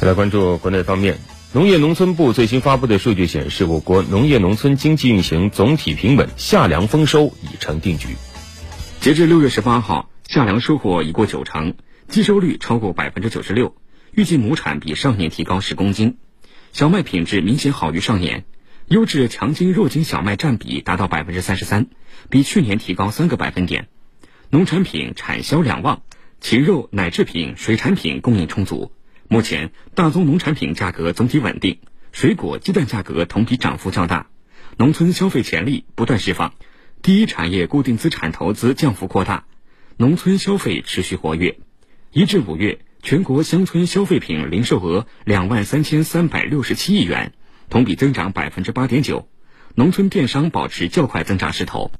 再来关注国内方面，农业农村部最新发布的数据显示，我国农业农村经济运行总体平稳，夏粮丰收已成定局。截至六月十八号，夏粮收获已过九成，计收率超过百分之九十六，预计亩产比上年提高十公斤，小麦品质明显好于上年，优质强筋弱筋小麦占比达到百分之三十三，比去年提高三个百分点，农产品产销两旺，禽肉、奶制品、水产品供应充足。目前，大宗农产品价格总体稳定，水果、鸡蛋价格同比涨幅较大，农村消费潜力不断释放，第一产业固定资产投资降幅扩大，农村消费持续活跃。一至五月，全国乡村消费品零售额两万三千三百六十七亿元，同比增长百分之八点九，农村电商保持较快增长势头。